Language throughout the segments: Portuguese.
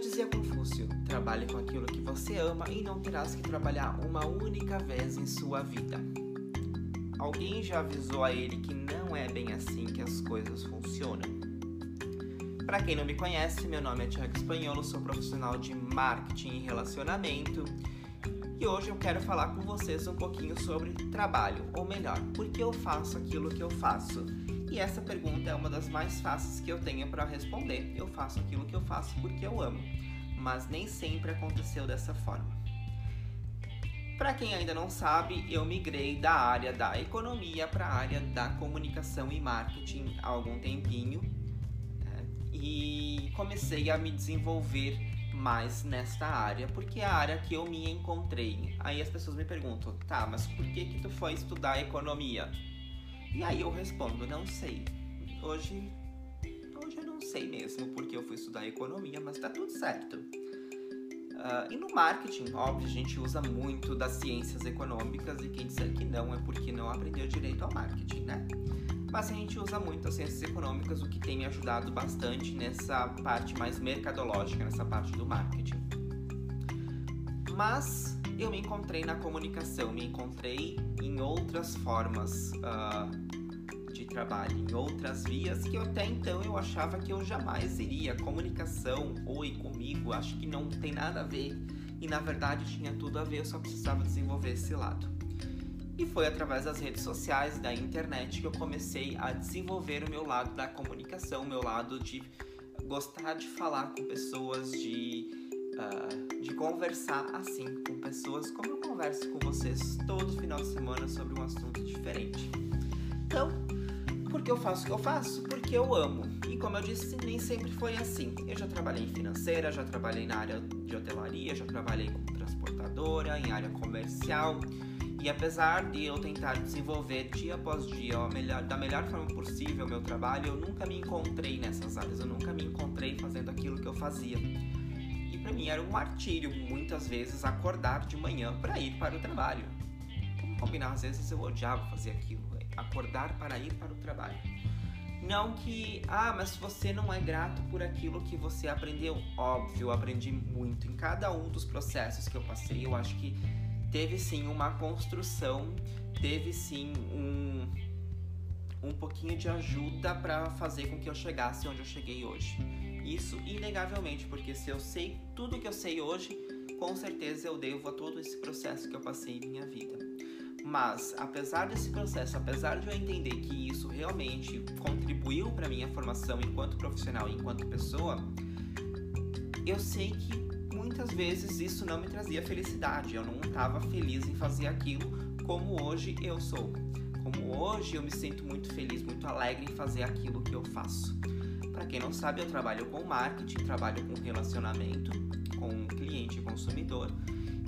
dizia Confúcio: trabalhe com aquilo que você ama e não terás que trabalhar uma única vez em sua vida. Alguém já avisou a ele que não é bem assim que as coisas funcionam. Para quem não me conhece, meu nome é Tiago Espanholo, sou profissional de marketing e relacionamento e hoje eu quero falar com vocês um pouquinho sobre trabalho, ou melhor, por que eu faço aquilo que eu faço. E essa pergunta é uma das mais fáceis que eu tenho para responder. Eu faço aquilo que eu faço porque eu amo, mas nem sempre aconteceu dessa forma. Para quem ainda não sabe, eu migrei da área da economia para a área da comunicação e marketing há algum tempinho né? e comecei a me desenvolver mais nesta área, porque é a área que eu me encontrei. Aí as pessoas me perguntam, tá, mas por que que tu foi estudar economia? E aí eu respondo, não sei. Hoje, hoje eu não sei mesmo porque eu fui estudar economia, mas tá tudo certo. Uh, e no marketing, óbvio, a gente usa muito das ciências econômicas e quem disser que não é porque não aprendeu direito ao marketing, né? mas a gente usa muito as ciências econômicas, o que tem me ajudado bastante nessa parte mais mercadológica, nessa parte do marketing. Mas eu me encontrei na comunicação, me encontrei em outras formas uh, de trabalho, em outras vias que até então eu achava que eu jamais iria. Comunicação, oi comigo, acho que não tem nada a ver. E na verdade tinha tudo a ver, eu só precisava desenvolver esse lado. E foi através das redes sociais, da internet, que eu comecei a desenvolver o meu lado da comunicação, o meu lado de gostar de falar com pessoas, de, uh, de conversar assim com pessoas, como eu converso com vocês todo final de semana sobre um assunto diferente. Então, por que eu faço o que eu faço? Porque eu amo. E como eu disse, nem sempre foi assim. Eu já trabalhei em financeira, já trabalhei na área de hotelaria, já trabalhei como transportadora, em área comercial e apesar de eu tentar desenvolver dia após dia melhor, da melhor forma possível o meu trabalho, eu nunca me encontrei nessas áreas, eu nunca me encontrei fazendo aquilo que eu fazia. Para mim era um martírio, muitas vezes, acordar de manhã para ir para o trabalho. Vamos combinar, às vezes eu odiava fazer aquilo, acordar para ir para o trabalho. Não que, ah, mas você não é grato por aquilo que você aprendeu. Óbvio, eu aprendi muito em cada um dos processos que eu passei. Eu acho que teve sim uma construção, teve sim um, um pouquinho de ajuda para fazer com que eu chegasse onde eu cheguei hoje. Isso inegavelmente, porque se eu sei tudo que eu sei hoje, com certeza eu devo a todo esse processo que eu passei em minha vida. Mas, apesar desse processo, apesar de eu entender que isso realmente contribuiu para minha formação enquanto profissional e enquanto pessoa, eu sei que muitas vezes isso não me trazia felicidade. Eu não estava feliz em fazer aquilo como hoje eu sou. Como hoje eu me sinto muito feliz, muito alegre em fazer aquilo que eu faço. Para quem não sabe, eu trabalho com marketing, trabalho com relacionamento com cliente e consumidor.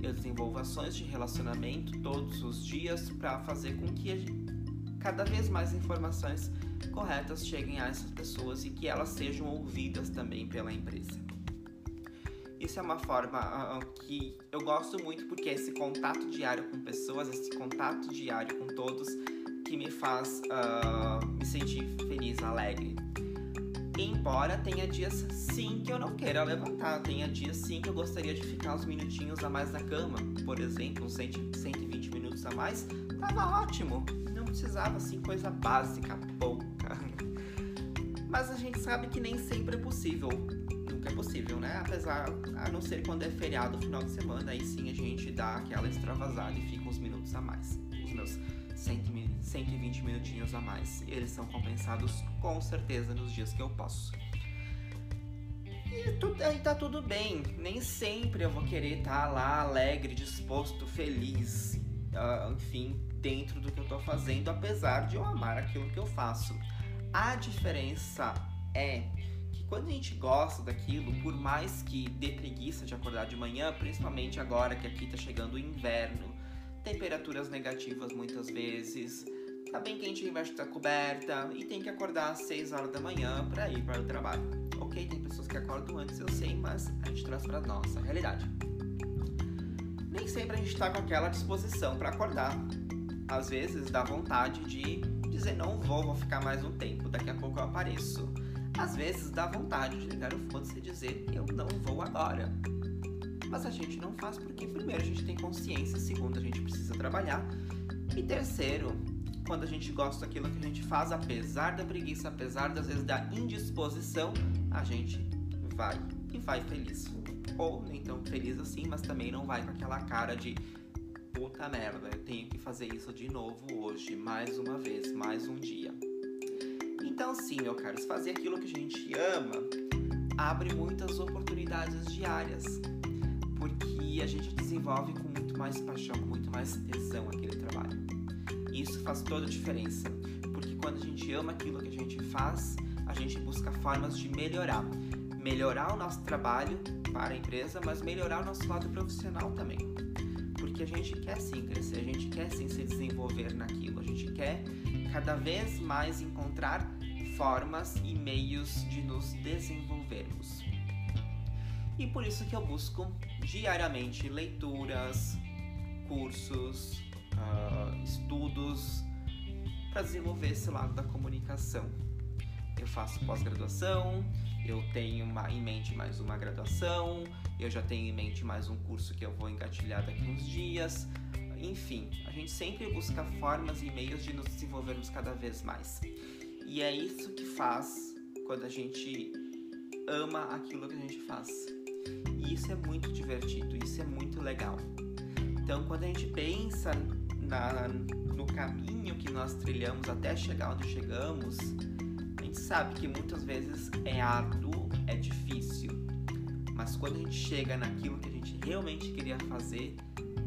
Eu desenvolvo ações de relacionamento todos os dias para fazer com que cada vez mais informações corretas cheguem a essas pessoas e que elas sejam ouvidas também pela empresa. Isso é uma forma uh, que eu gosto muito porque é esse contato diário com pessoas, esse contato diário com todos que me faz uh, me sentir feliz, alegre. Embora tenha dias sim que eu não queira levantar, tenha dias sim que eu gostaria de ficar uns minutinhos a mais na cama, por exemplo, uns 120 minutos a mais, tava ótimo, não precisava assim coisa básica, pouca. Mas a gente sabe que nem sempre é possível nunca é possível, né? Apesar, a não ser quando é feriado final de semana, aí sim a gente dá aquela extravasada e fica uns minutos a mais. Os meus 120 minutinhos a mais. Eles são compensados com certeza nos dias que eu posso. E tu, aí tá tudo bem. Nem sempre eu vou querer estar tá lá alegre, disposto, feliz, uh, enfim, dentro do que eu tô fazendo, apesar de eu amar aquilo que eu faço. A diferença é quando a gente gosta daquilo, por mais que dê preguiça de acordar de manhã, principalmente agora que aqui tá chegando o inverno, temperaturas negativas muitas vezes, tá bem quente embaixo da coberta e tem que acordar às 6 horas da manhã para ir para o trabalho. Ok, tem pessoas que acordam antes, eu sei, mas a gente traz para nossa realidade. Nem sempre a gente tá com aquela disposição para acordar. Às vezes dá vontade de dizer não vou, vou ficar mais um tempo, daqui a pouco eu apareço Às vezes dá vontade de ligar o foda-se e dizer eu não vou agora. Mas a gente não faz porque primeiro a gente tem consciência, segundo a gente precisa trabalhar e terceiro, quando a gente gosta daquilo que a gente faz, apesar da preguiça, apesar das vezes da indisposição, a gente vai e vai feliz. Ou nem tão feliz assim, mas também não vai com aquela cara de puta merda, eu tenho que fazer isso de novo hoje, mais uma vez, mais um dia. Então, sim, meu caro, fazer aquilo que a gente ama abre muitas oportunidades diárias, porque a gente desenvolve com muito mais paixão, com muito mais tesão aquele trabalho. Isso faz toda a diferença, porque quando a gente ama aquilo que a gente faz, a gente busca formas de melhorar. Melhorar o nosso trabalho para a empresa, mas melhorar o nosso lado profissional também. Porque a gente quer sim crescer, a gente quer sim se desenvolver naquilo, a gente quer cada vez mais encontrar formas e meios de nos desenvolvermos. E por isso que eu busco diariamente leituras, cursos, uh, estudos para desenvolver esse lado da comunicação. Eu faço pós-graduação, eu tenho uma, em mente mais uma graduação, eu já tenho em mente mais um curso que eu vou engatilhar daqui uns dias. Enfim, a gente sempre busca formas e meios de nos desenvolvermos cada vez mais. E é isso que faz quando a gente ama aquilo que a gente faz. E isso é muito divertido, isso é muito legal. Então, quando a gente pensa na, no caminho que nós trilhamos até chegar onde chegamos, a gente sabe que muitas vezes é árduo, é difícil. Mas quando a gente chega naquilo que a gente realmente queria fazer,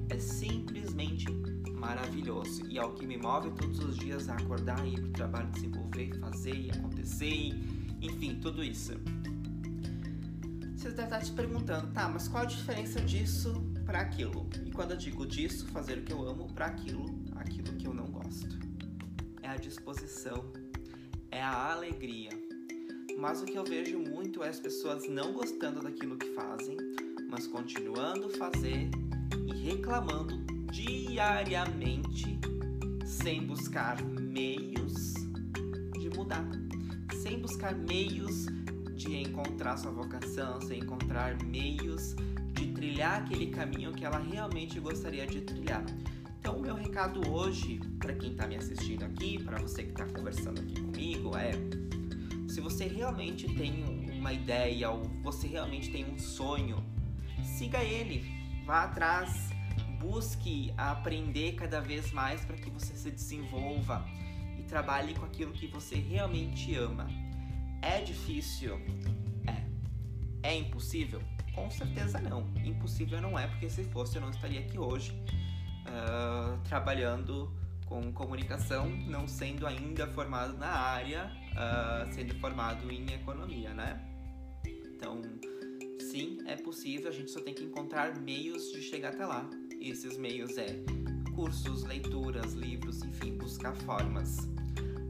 é simplesmente maravilhoso. E é o que me move todos os dias a acordar, ir para o trabalho, desenvolver, fazer e acontecer, enfim, tudo isso. Você deve estar se perguntando, tá, mas qual a diferença disso para aquilo? E quando eu digo disso, fazer o que eu amo, para aquilo, aquilo que eu não gosto. É a disposição, é a alegria. Mas o que eu vejo muito é as pessoas não gostando daquilo que fazem, mas continuando fazer e reclamando diariamente sem buscar meios de mudar, sem buscar meios de encontrar sua vocação, sem encontrar meios de trilhar aquele caminho que ela realmente gostaria de trilhar. Então, o meu recado hoje, para quem está me assistindo aqui, para você que está conversando aqui comigo, é: se você realmente tem uma ideia ou você realmente tem um sonho, siga ele, vá atrás, busque aprender cada vez mais para que você se desenvolva e trabalhe com aquilo que você realmente ama. É difícil? É. É impossível? Com certeza não. Impossível não é, porque se fosse eu não estaria aqui hoje uh, trabalhando com comunicação, não sendo ainda formado na área, uh, sendo formado em economia, né? Então, sim, é possível, a gente só tem que encontrar meios de chegar até lá. E esses meios é cursos, leituras, livros, enfim, buscar formas.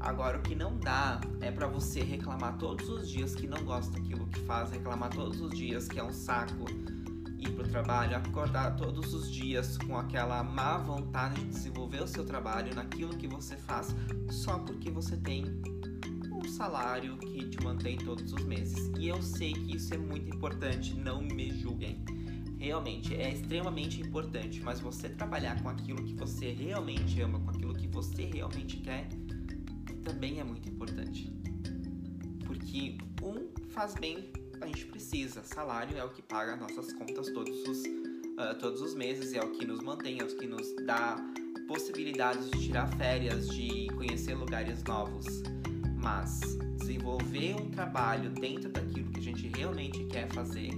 Agora, o que não dá é para você reclamar todos os dias que não gosta daquilo que faz, reclamar todos os dias que é um saco ir pro trabalho, acordar todos os dias com aquela má vontade de desenvolver o seu trabalho naquilo que você faz, só porque você tem um salário que te mantém todos os meses. E eu sei que isso é muito importante, não me julguem. Realmente é extremamente importante, mas você trabalhar com aquilo que você realmente ama, com aquilo que você realmente quer, também é muito importante. Porque um faz bem, a gente precisa. Salário é o que paga nossas contas todos os, uh, todos os meses, é o que nos mantém, é o que nos dá possibilidades de tirar férias, de conhecer lugares novos. Mas desenvolver um trabalho dentro daquilo que a gente realmente quer fazer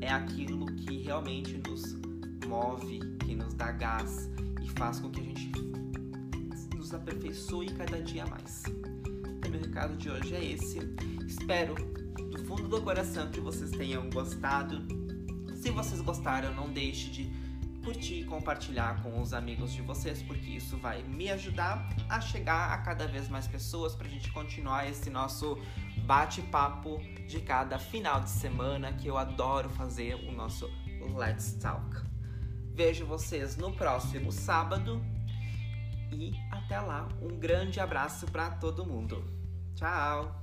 é aquilo que realmente nos move, que nos dá gás e faz com que a gente nos aperfeiçoe cada dia mais. Então, meu recado de hoje é esse. Espero do fundo do coração que vocês tenham gostado. Se vocês gostaram, não deixe de curtir e compartilhar com os amigos de vocês, porque isso vai me ajudar a chegar a cada vez mais pessoas para a gente continuar esse nosso bate-papo de cada final de semana que eu adoro fazer o nosso Let's Talk. Vejo vocês no próximo sábado e até lá, um grande abraço para todo mundo. Tchau!